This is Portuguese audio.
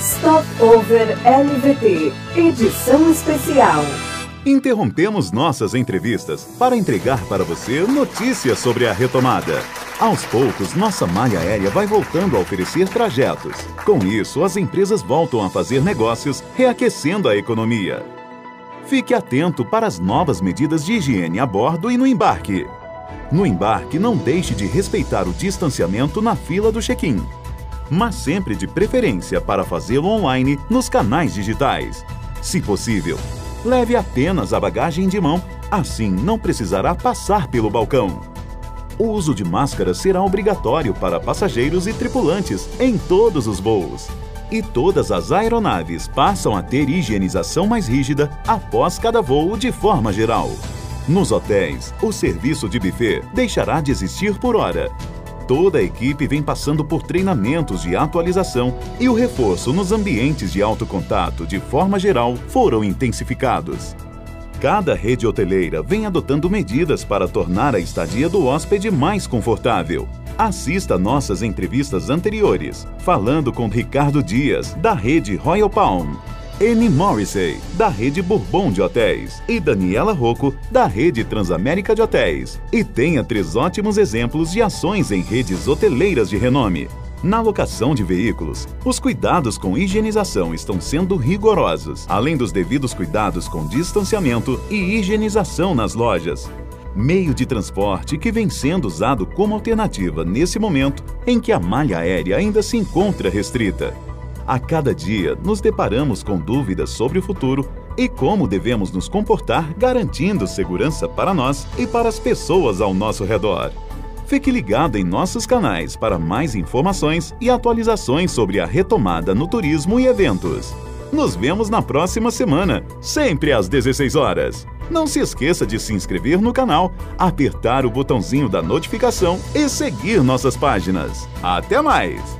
Stopover LVT, edição especial. Interrompemos nossas entrevistas para entregar para você notícias sobre a retomada. Aos poucos, nossa malha aérea vai voltando a oferecer trajetos. Com isso, as empresas voltam a fazer negócios, reaquecendo a economia. Fique atento para as novas medidas de higiene a bordo e no embarque. No embarque, não deixe de respeitar o distanciamento na fila do check-in, mas sempre de preferência para fazê-lo online nos canais digitais. Se possível, leve apenas a bagagem de mão, assim não precisará passar pelo balcão. O uso de máscara será obrigatório para passageiros e tripulantes em todos os voos. E todas as aeronaves passam a ter higienização mais rígida após cada voo de forma geral. Nos hotéis, o serviço de buffet deixará de existir por hora. Toda a equipe vem passando por treinamentos de atualização e o reforço nos ambientes de alto contato, de forma geral, foram intensificados. Cada rede hoteleira vem adotando medidas para tornar a estadia do hóspede mais confortável. Assista nossas entrevistas anteriores, falando com Ricardo Dias, da rede Royal Palm, Anne Morrissey, da rede Bourbon de Hotéis, e Daniela Rocco, da rede Transamérica de Hotéis. E tenha três ótimos exemplos de ações em redes hoteleiras de renome. Na locação de veículos, os cuidados com higienização estão sendo rigorosos, além dos devidos cuidados com distanciamento e higienização nas lojas. Meio de transporte que vem sendo usado como alternativa nesse momento em que a malha aérea ainda se encontra restrita. A cada dia nos deparamos com dúvidas sobre o futuro e como devemos nos comportar garantindo segurança para nós e para as pessoas ao nosso redor. Fique ligado em nossos canais para mais informações e atualizações sobre a retomada no turismo e eventos. Nos vemos na próxima semana, sempre às 16 horas. Não se esqueça de se inscrever no canal, apertar o botãozinho da notificação e seguir nossas páginas. Até mais!